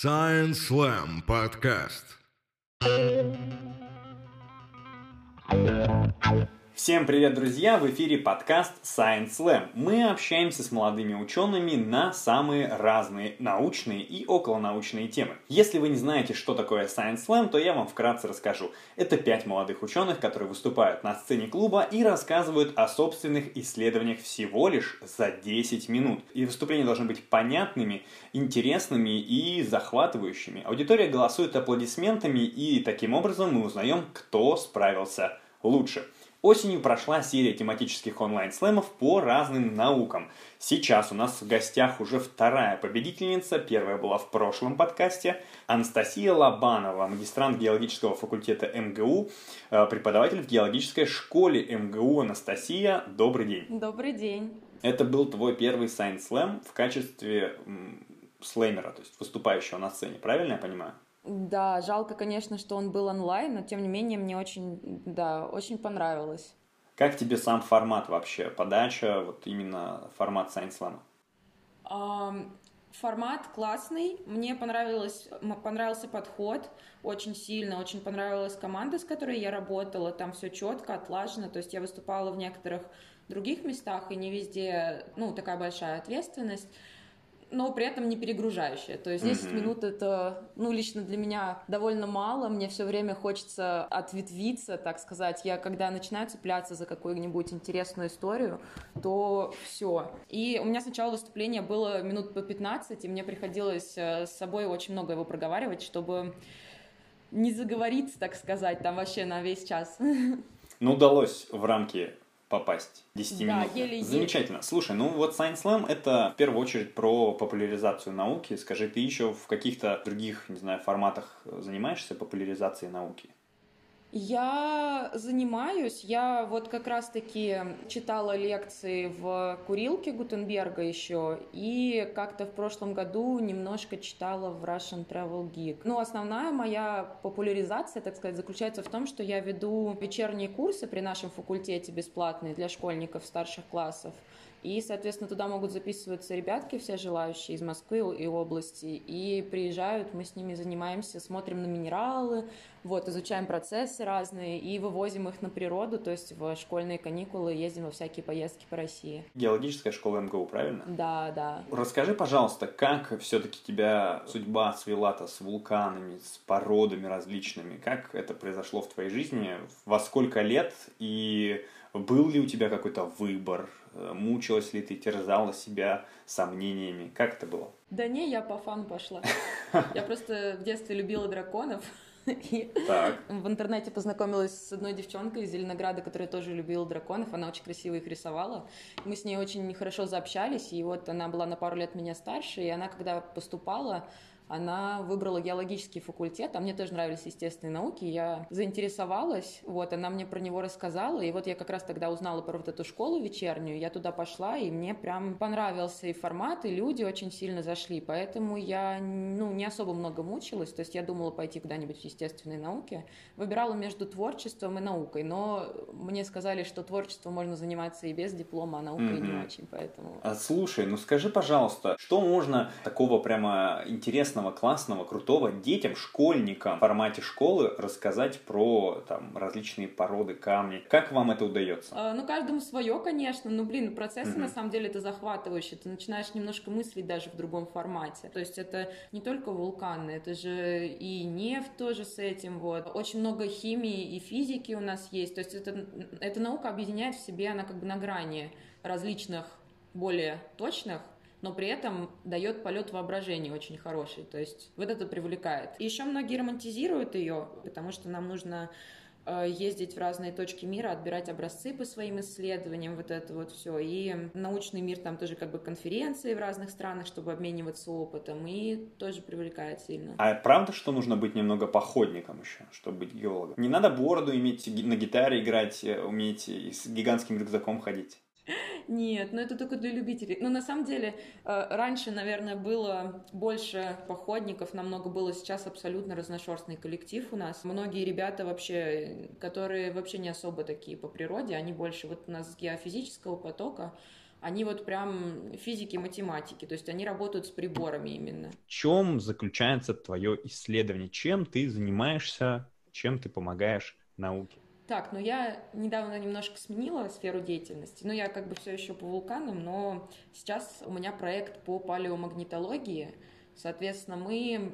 Science Slam подкаст. Всем привет, друзья! В эфире подкаст Science Slam. Мы общаемся с молодыми учеными на самые разные научные и околонаучные темы. Если вы не знаете, что такое Science Slam, то я вам вкратце расскажу. Это пять молодых ученых, которые выступают на сцене клуба и рассказывают о собственных исследованиях всего лишь за 10 минут. И выступления должны быть понятными, интересными и захватывающими. Аудитория голосует аплодисментами, и таким образом мы узнаем, кто справился лучше. Осенью прошла серия тематических онлайн-слэмов по разным наукам. Сейчас у нас в гостях уже вторая победительница, первая была в прошлом подкасте, Анастасия Лобанова, магистрант геологического факультета МГУ, э, преподаватель в геологической школе МГУ. Анастасия, добрый день. Добрый день. Это был твой первый Science Slam в качестве слэмера, то есть выступающего на сцене, правильно я понимаю? Да, жалко, конечно, что он был онлайн, но тем не менее мне очень, да, очень понравилось. Как тебе сам формат вообще, подача, вот именно формат Science Slam? Формат классный, мне понравилось, понравился подход очень сильно, очень понравилась команда, с которой я работала, там все четко, отлажено, то есть я выступала в некоторых других местах, и не везде, ну, такая большая ответственность, но при этом не перегружающая. То есть 10 Мгм. минут это, ну, лично для меня довольно мало. Мне все время хочется ответвиться, так сказать. Я, когда начинаю цепляться за какую-нибудь интересную историю, то все. И у меня сначала выступление было минут по 15, и мне приходилось э, с собой очень много его проговаривать, чтобы не заговориться, так сказать, там вообще на весь час. Ну, удалось в рамки попасть 10 Да, минут. еле-еле. Замечательно. Слушай, ну вот Science Slam это в первую очередь про популяризацию науки. Скажи, ты еще в каких-то других, не знаю, форматах занимаешься популяризацией науки? Я занимаюсь, я вот как раз-таки читала лекции в курилке Гутенберга еще, и как-то в прошлом году немножко читала в Russian Travel Geek. Ну, основная моя популяризация, так сказать, заключается в том, что я веду вечерние курсы при нашем факультете бесплатные для школьников старших классов. И, соответственно, туда могут записываться ребятки, все желающие из Москвы и области, и приезжают, мы с ними занимаемся, смотрим на минералы, вот, изучаем процессы разные и вывозим их на природу, то есть в школьные каникулы ездим во всякие поездки по России. Геологическая школа МГУ, правильно? Да, да. Расскажи, пожалуйста, как все-таки тебя судьба свела-то с вулканами, с породами различными? Как это произошло в твоей жизни? Во сколько лет? И был ли у тебя какой-то выбор? Мучилась ли ты, терзала себя сомнениями? Как это было? Да не, я по фану пошла. Я просто в детстве любила драконов. И Так. в интернете познакомилась с одной девчонкой из Зеленограда, которая тоже любила драконов. Она очень красиво их рисовала. Мы с ней очень хорошо заобщались. И вот она была на пару лет меня старше. И она, когда поступала, она выбрала геологический факультет, а мне тоже нравились естественные науки, я заинтересовалась, вот, она мне про него рассказала, и вот я как раз тогда узнала про вот эту школу вечернюю, я туда пошла, и мне прям понравился и формат, и люди очень сильно зашли, поэтому я, ну, не особо много мучилась, то есть я думала пойти куда-нибудь в естественные науки, выбирала между творчеством и наукой, но мне сказали, что творчеством можно заниматься и без диплома, а наукой не Мгм. очень, поэтому... А, Слушай, ну скажи, пожалуйста, что можно такого прямо интересного, классного, крутого детям, школьникам в формате школы рассказать про там различные породы, камни? Как вам это удается? А, Ну, каждому свое, конечно. Ну, блин, процессы Мгм. на самом деле это захватывающе. Ты начинаешь немножко мыслить даже в другом формате. То есть это не только вулканы, это же и нефть тоже с этим. Вот. Очень много химии и физики у нас есть. То есть это, эта наука объединяет в себе, она как бы на грани различных более точных но при этом дает полет воображения очень хороший. То есть вот это привлекает. И еще многие романтизируют ее, потому что нам нужно э, ездить в разные точки мира, отбирать образцы по своим исследованиям, вот это вот все. И научный мир там тоже как бы конференции в разных странах, чтобы обмениваться опытом, и тоже привлекает сильно. А правда, что нужно быть немного походником еще, чтобы быть геологом? Не надо бороду иметь, на гитаре играть, э, уметь и с гигантским рюкзаком ходить. Нет, ну это только для любителей. Ну, на самом деле, э, раньше, наверное, было больше походников, намного было сейчас абсолютно разношерстный коллектив у нас. Многие ребята вообще, которые вообще не особо такие по природе, они больше вот у нас геофизического потока, они вот прям физики, математики, то есть они работают с приборами именно. В чем заключается твое исследование? Чем ты занимаешься, чем ты помогаешь науке? Так, ну я недавно немножко сменила сферу деятельности. Ну, я как бы все еще по вулканам, но сейчас у меня проект по палеомагнитологии. Соответственно, мы,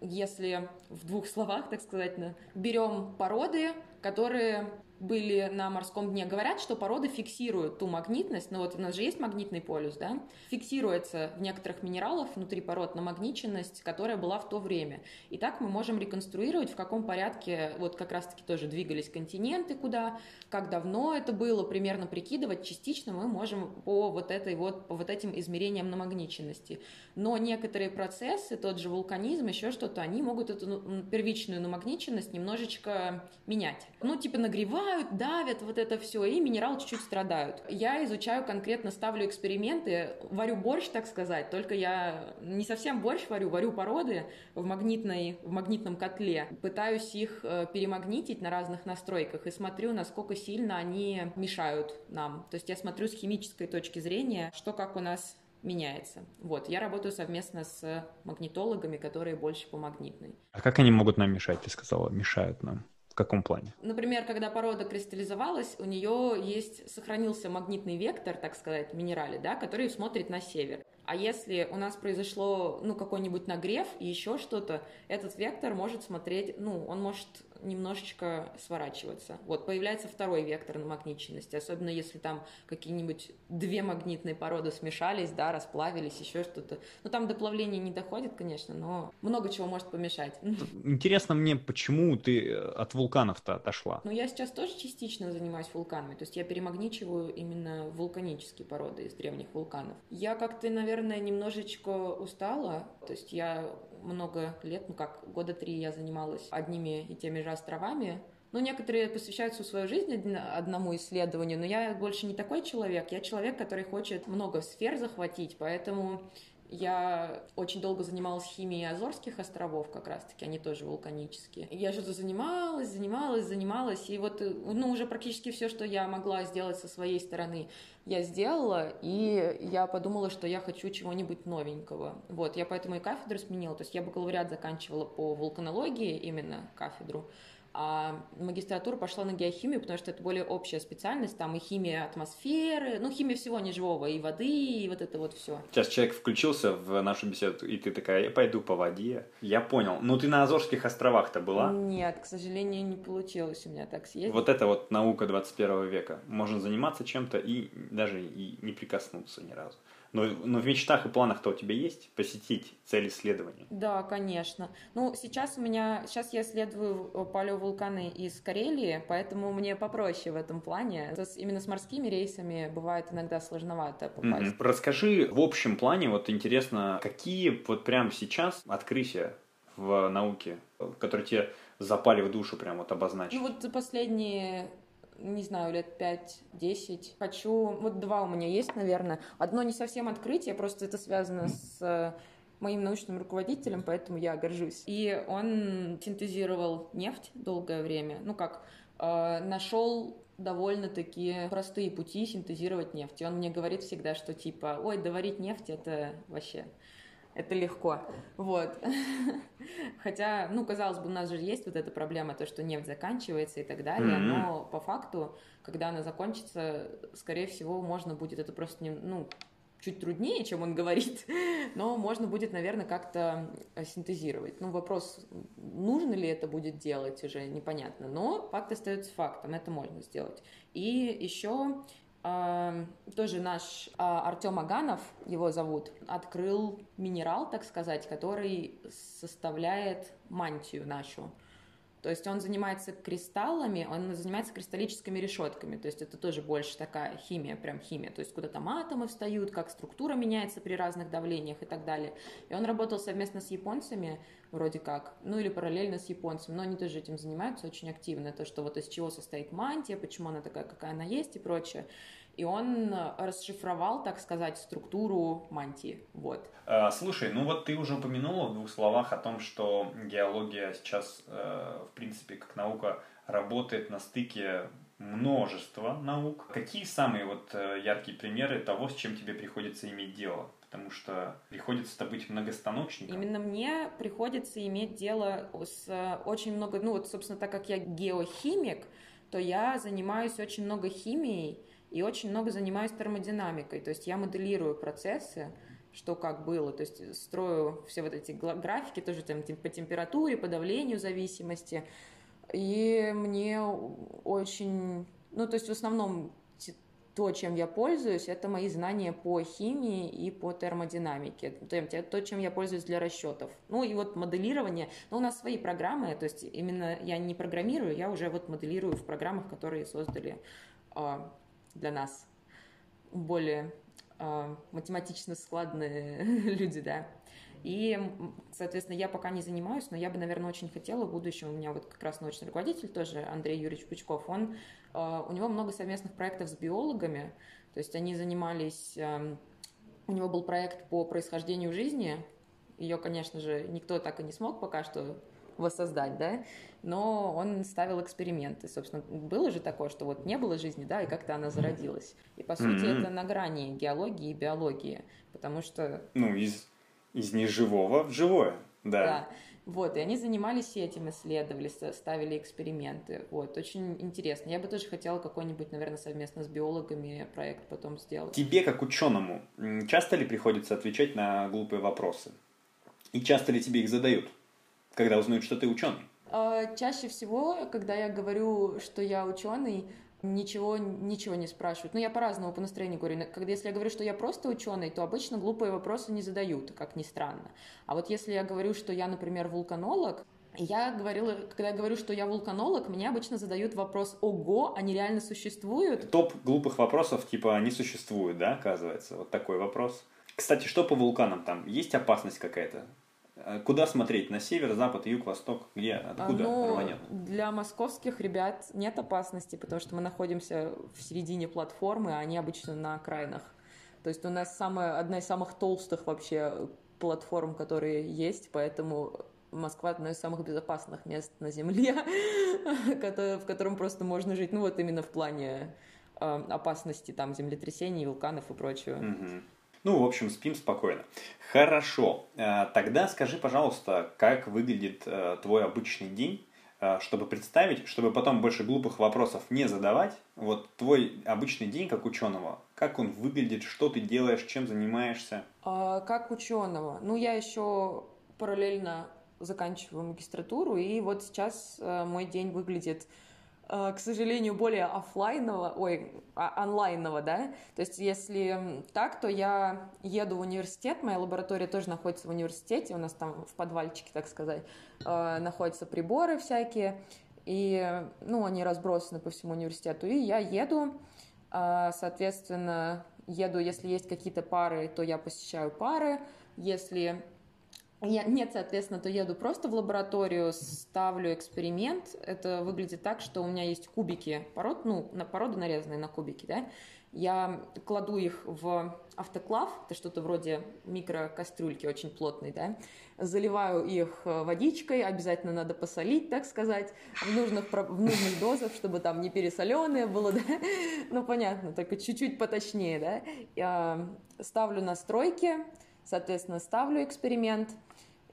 если в двух словах, так сказать, берем породы, которые были на морском дне, говорят, что породы фиксируют ту магнитность, ну вот у нас же есть магнитный полюс, да, фиксируется в некоторых минералах внутри пород намагниченность, которая была в то время. И так мы можем реконструировать, в каком порядке вот как раз-таки тоже двигались континенты, куда, как давно это было, примерно прикидывать, частично мы можем по вот этой вот, по вот этим измерениям намагниченности. Но некоторые процессы, тот же вулканизм, еще что-то, они могут эту ну, первичную намагниченность немножечко менять. Ну, типа нагревать, нагревают, давят, вот это все, и минералы чуть-чуть страдают. Я изучаю конкретно, ставлю эксперименты, варю борщ, так сказать, только я не совсем борщ варю, варю породы в, магнитной, в магнитном котле, пытаюсь их э, перемагнитить на разных настройках и смотрю, насколько сильно они мешают нам. То есть я смотрю с химической точки зрения, что как у нас меняется. Вот, я работаю совместно с магнитологами, которые больше по магнитной. А как они могут нам мешать, ты сказала, мешают нам? Каком плане? Например, когда порода кристаллизовалась, у нее есть, сохранился магнитный вектор, так сказать, в минерале, да, который смотрит на север. А если у нас произошло, ну, какой-нибудь нагрев и еще что-то, этот вектор может смотреть, ну, он может немножечко сворачиваться. Вот, появляется второй вектор на магниченности, особенно если там какие-нибудь две магнитные породы смешались, да, расплавились, еще что-то. Ну, там до плавления не доходит, конечно, но много чего может помешать. Интересно мне, почему ты от вулканов-то отошла? Ну, я сейчас тоже частично занимаюсь вулканами, то есть я перемагничиваю именно вулканические породы из древних вулканов. Я как-то, наверное, наверное, немножечко устала. То есть я много лет, ну как, года три я занималась одними и теми же островами. Ну, некоторые посвящают всю свою жизнь одному исследованию, но я больше не такой человек. Я человек, который хочет много сфер захватить, поэтому я очень долго занималась химией Азорских островов, как раз-таки, они тоже вулканические. Я что-то занималась, занималась, занималась, и вот, ну, уже практически все, что я могла сделать со своей стороны, я сделала, и я подумала, что я хочу чего-нибудь новенького. Вот, я поэтому и кафедру сменила, то есть я бакалавриат заканчивала по вулканологии, именно кафедру, а магистратура пошла на геохимию, потому что это более общая специальность, там и химия атмосферы, ну, химия всего неживого, и воды, и вот это вот все. Сейчас человек включился в нашу беседу, и ты такая, я пойду по воде. Я понял. Ну, ты на Азорских островах-то была? Нет, к сожалению, не получилось у меня так съездить. Вот это вот наука 21 века. Можно заниматься чем-то и даже и не прикоснуться ни разу. Но, но в мечтах и планах-то у тебя есть посетить цель исследования? Да, конечно. Ну, сейчас у меня, сейчас я исследую э, палеовулканы из Карелии, поэтому мне попроще в этом плане. То есть именно с морскими рейсами бывает иногда сложновато попасть. Mm-hmm. Расскажи в общем плане, вот интересно, какие вот прямо сейчас открытия в науке, которые тебе запали в душу прям вот обозначить? Ну вот за последние не знаю, лет 5-10. Хочу... Вот два у меня есть, наверное. Одно не совсем открытие, просто это связано с э, моим научным руководителем, поэтому я горжусь. И он синтезировал нефть долгое время. Ну как, э, нашел довольно-таки простые пути синтезировать нефть. И он мне говорит всегда, что типа, ой, доварить нефть это вообще это легко. Вот. Хотя, ну, казалось бы, у нас же есть вот эта проблема, то, что нефть заканчивается и так далее, mm-hmm. но по факту, когда она закончится, скорее всего, можно будет это просто, не, ну, чуть труднее, чем он говорит, но можно будет, наверное, как-то синтезировать. Ну, вопрос, нужно ли это будет делать, уже непонятно, но факт остается фактом, это можно сделать. И еще тоже наш а, Артем Аганов, его зовут, открыл минерал, так сказать, который составляет мантию нашу. То есть он занимается кристаллами, он занимается кристаллическими решетками. То есть это тоже больше такая химия, прям химия. То есть куда там атомы встают, как структура меняется при разных давлениях и так далее. И он работал совместно с японцами, вроде как, ну или параллельно с японцами, но они тоже этим занимаются очень активно. То, что вот из чего состоит мантия, почему она такая, какая она есть и прочее и он расшифровал, так сказать, структуру мантии. Вот. А, слушай, ну вот ты уже упомянула в двух словах о том, что геология сейчас, э, в принципе, как наука, работает на стыке множество наук. Какие самые вот э, яркие примеры того, с чем тебе приходится иметь дело? Потому что приходится-то быть многостаночником. Именно мне приходится иметь дело с э, очень много, ну вот, собственно, так как я геохимик, то я занимаюсь очень много химией и очень много занимаюсь термодинамикой. То есть я моделирую процессы, что как было. То есть строю все вот эти графики тоже там, по температуре, по давлению зависимости. И мне очень... Ну, то есть в основном то, чем я пользуюсь, это мои знания по химии и по термодинамике. То, чем я пользуюсь для расчетов. Ну и вот моделирование. Но у нас свои программы, то есть именно я не программирую, я уже вот моделирую в программах, которые создали э, для нас более э, математично складные люди, да. И, соответственно, я пока не занимаюсь, но я бы, наверное, очень хотела в будущем. У меня вот как раз научный руководитель тоже, Андрей Юрьевич Пучков, он, э, у него много совместных проектов с биологами, то есть они занимались, эм, у него был проект по происхождению жизни, ее, конечно же, никто так и не смог пока что воссоздать, да, но он ставил эксперименты. Собственно, было же такое, что вот не было жизни, да, и как-то она зародилась. И, по сути, mm-hmm. это на грани геологии и биологии, потому что... Ну, из из неживого в живое, да. Да. Вот, и они занимались этим, исследовали, ставили эксперименты. Вот, очень интересно. Я бы тоже хотела какой-нибудь, наверное, совместно с биологами проект потом сделать. Тебе, как ученому, часто ли приходится отвечать на глупые вопросы? И часто ли тебе их задают, когда узнают, что ты ученый? А, чаще всего, когда я говорю, что я ученый, ничего, ничего не спрашивают. Ну, я по-разному по настроению говорю. Когда если я говорю, что я просто ученый, то обычно глупые вопросы не задают, как ни странно. А вот если я говорю, что я, например, вулканолог, я говорила, когда я говорю, что я вулканолог, мне обычно задают вопрос «Ого, они реально существуют?» Топ глупых вопросов, типа «Они существуют», да, оказывается? Вот такой вопрос. Кстати, что по вулканам там? Есть опасность какая-то? А куда смотреть? На север, запад, юг, восток? Где? Откуда ну, рванет? Для московских ребят нет опасности, потому что мы находимся в середине платформы, а они обычно на окраинах. То есть у нас самая, одна из самых толстых вообще платформ, которые есть, поэтому Москва одно из самых безопасных мест на Земле, в котором просто можно жить, ну вот именно в плане а, опасности там землетрясений, вулканов и прочего. Ну, в общем, спим спокойно. Хорошо. Э, тогда скажи, пожалуйста, как выглядит э, твой обычный день, э, чтобы представить, чтобы потом больше глупых вопросов не задавать. Вот твой обычный день как ученого, как он выглядит, что ты делаешь, чем занимаешься? А, как ученого? Ну, я еще параллельно заканчиваю магистратуру, и вот сейчас мой день выглядит к сожалению, более офлайнового, ой, а, онлайнового, да. То есть, если так, то я еду в университет, моя лаборатория тоже находится в университете, у нас там в подвальчике, так сказать, э, находятся приборы всякие, и, ну, они разбросаны по всему университету, и я еду, э, соответственно, еду, если есть какие-то пары, то я посещаю пары, если я, нет, соответственно, то еду просто в лабораторию, ставлю эксперимент. Это выглядит так, что у меня есть кубики пород, ну, на породы нарезанные на кубики, да. Я кладу их в автоклав, это что-то вроде микрокастрюльки, очень плотной, да. Заливаю их водичкой, обязательно надо посолить, так сказать, в нужных, в нужных дозах, чтобы там не пересоленое было, да. Ну, понятно, только чуть-чуть поточнее, да. Я ставлю настройки, соответственно, ставлю эксперимент –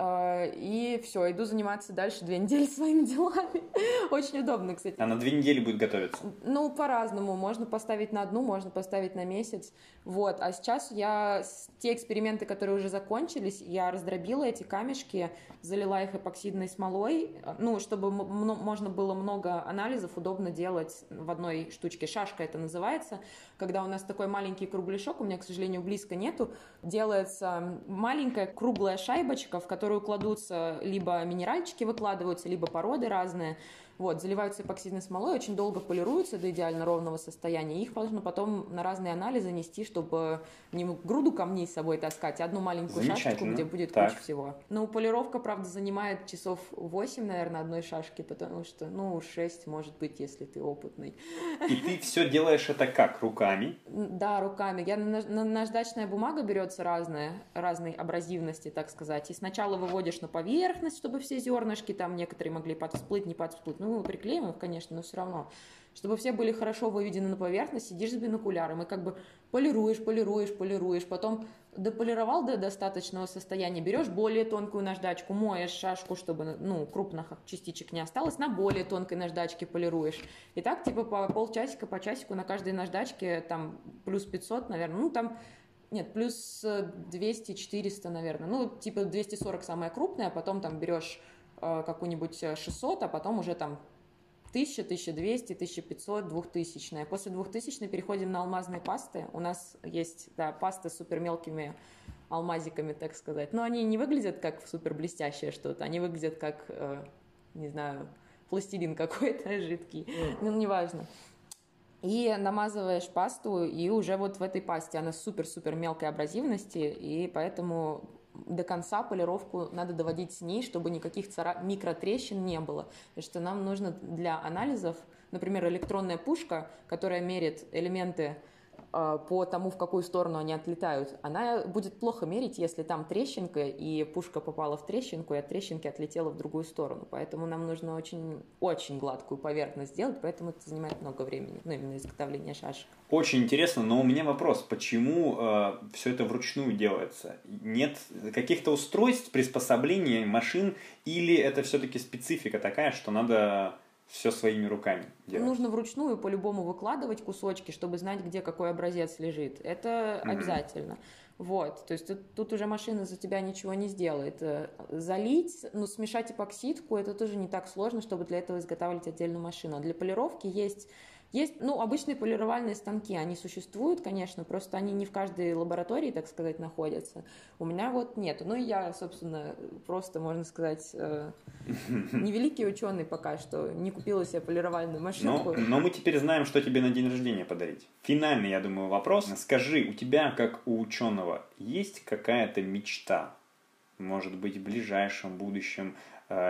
и все, иду заниматься дальше две недели своими делами. Очень удобно, кстати. А на две недели будет готовиться? Ну, по-разному. Можно поставить на одну, можно поставить на месяц. Вот. А сейчас я те эксперименты, которые уже закончились, я раздробила эти камешки, залила их эпоксидной смолой, ну, чтобы можно было много анализов удобно делать в одной штучке. Шашка это называется. Когда у нас такой маленький кругляшок, у меня, к сожалению, близко нету, делается маленькая круглая шайбочка, в которой которую кладутся либо минеральчики выкладываются, либо породы разные. Вот, заливаются эпоксидной смолой, очень долго полируются до идеально ровного состояния. Их можно потом на разные анализы нести, чтобы не груду камней с собой таскать, а одну маленькую шашечку, где будет так. куча всего. Ну, полировка, правда, занимает часов 8, наверное, одной шашки, потому что, ну, 6, может быть, если ты опытный. И ты все делаешь это как? Руками? Да, руками. Я, на, на, наждачная бумага берется разная, разной абразивности, так сказать. И сначала выводишь на поверхность, чтобы все зернышки, там некоторые могли подсплыть, не подсплыть. Ну, приклеим их, конечно, но все равно чтобы все были хорошо выведены на поверхность, сидишь с бинокуляром и как бы полируешь, полируешь, полируешь, потом дополировал до достаточного состояния, берешь более тонкую наждачку, моешь шашку, чтобы ну, крупных частичек не осталось, на более тонкой наждачке полируешь. И так типа по полчасика, по часику на каждой наждачке там плюс 500, наверное, ну там нет, плюс 200-400, наверное. Ну, типа 240 самая крупная, потом там берешь э, какую-нибудь 600, а потом уже там 1000, 1200, 1500, 2000. После 2000 переходим на алмазные пасты. У нас есть да, пасты с супер мелкими алмазиками, так сказать. Но они не выглядят как супер блестящее что-то. Они выглядят как, э, не знаю, пластилин какой-то жидкий. Ну, неважно. И намазываешь пасту, и уже вот в этой пасте она супер-супер мелкой абразивности, и поэтому до конца полировку надо доводить с ней, чтобы никаких цара... микротрещин не было. Потому что нам нужно для анализов, например, электронная пушка, которая мерит элементы по тому, в какую сторону они отлетают, она будет плохо мерить, если там трещинка, и пушка попала в трещинку, и от трещинки отлетела в другую сторону. Поэтому нам нужно очень, очень гладкую поверхность сделать, поэтому это занимает много времени, ну, именно изготовление шашек. Очень интересно, но у меня вопрос, почему э, все это вручную делается? Нет каких-то устройств, приспособлений, машин, или это все-таки специфика такая, что надо все своими руками делать. Нужно вручную по-любому выкладывать кусочки, чтобы знать, где какой образец лежит. Это mm-hmm. обязательно. Вот, то есть тут, тут уже машина за тебя ничего не сделает. Э, залить, ну, смешать эпоксидку, это тоже не так сложно, чтобы для этого изготавливать отдельную машину. А для полировки есть есть, ну, обычные полировальные станки, они существуют, конечно, просто они не в каждой лаборатории, так сказать, находятся. У меня вот нет. Ну, и я, собственно, просто, можно сказать, э, невеликий ученый пока что, не купила себе полировальную машинку. Но, но мы теперь знаем, что тебе на день рождения подарить. Финальный, я думаю, вопрос. Скажи, у тебя, как у ученого, есть какая-то мечта? Может быть, в ближайшем будущем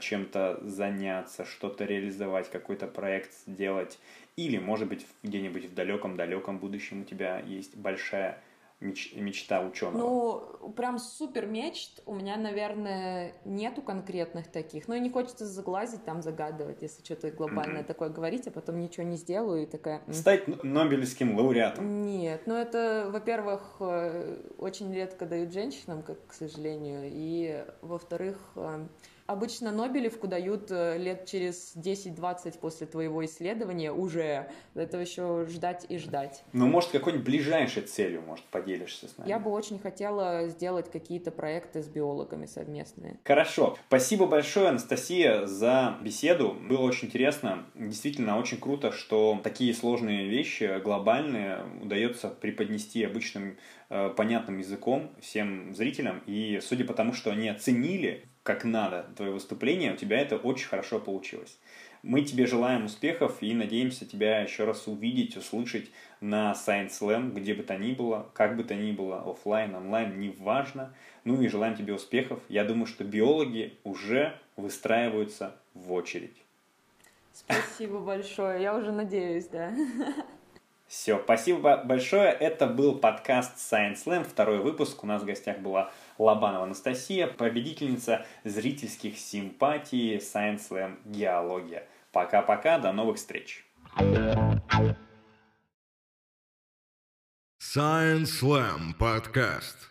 чем-то заняться, что-то реализовать, какой-то проект сделать? Или, может быть, где-нибудь в далеком-далеком будущем у тебя есть большая меч- мечта ученого? Ну, прям супер мечт у меня, наверное, нету конкретных таких. Но и не хочется заглазить, там загадывать, если что-то глобальное mm-hmm. такое говорить, а потом ничего не сделаю и такая... Стать Нобелевским лауреатом? Нет, ну это, во-первых, э, очень редко дают женщинам, как, к сожалению, и, во-вторых, э, Обычно Нобелевку дают э, лет через 10-20 после твоего исследования уже. Это еще ждать и ждать. Ну, может, какой-нибудь ближайшей целью, может, поделишься с нами? Я бы очень хотела сделать какие-то проекты с биологами совместные. Хорошо. Спасибо большое, Анастасия, за беседу. Было очень интересно. Действительно, очень круто, что такие сложные вещи, глобальные, удается преподнести обычным э, понятным языком всем зрителям. И судя по тому, что они оценили как надо твое выступление, у тебя это очень хорошо получилось. Мы тебе желаем успехов и надеемся тебя еще раз увидеть, услышать на Science Slam, где бы то ни было, как бы то ни было, офлайн, онлайн, неважно. Ну и желаем тебе успехов. Я думаю, что биологи уже выстраиваются в очередь. Спасибо большое. Я уже надеюсь, да. Все, спасибо большое. Это был подкаст Science Slam, второй выпуск. У нас в гостях была Лобанова Анастасия, победительница зрительских симпатий Science Slam Геология. Пока-пока, до новых встреч. Science Slam подкаст.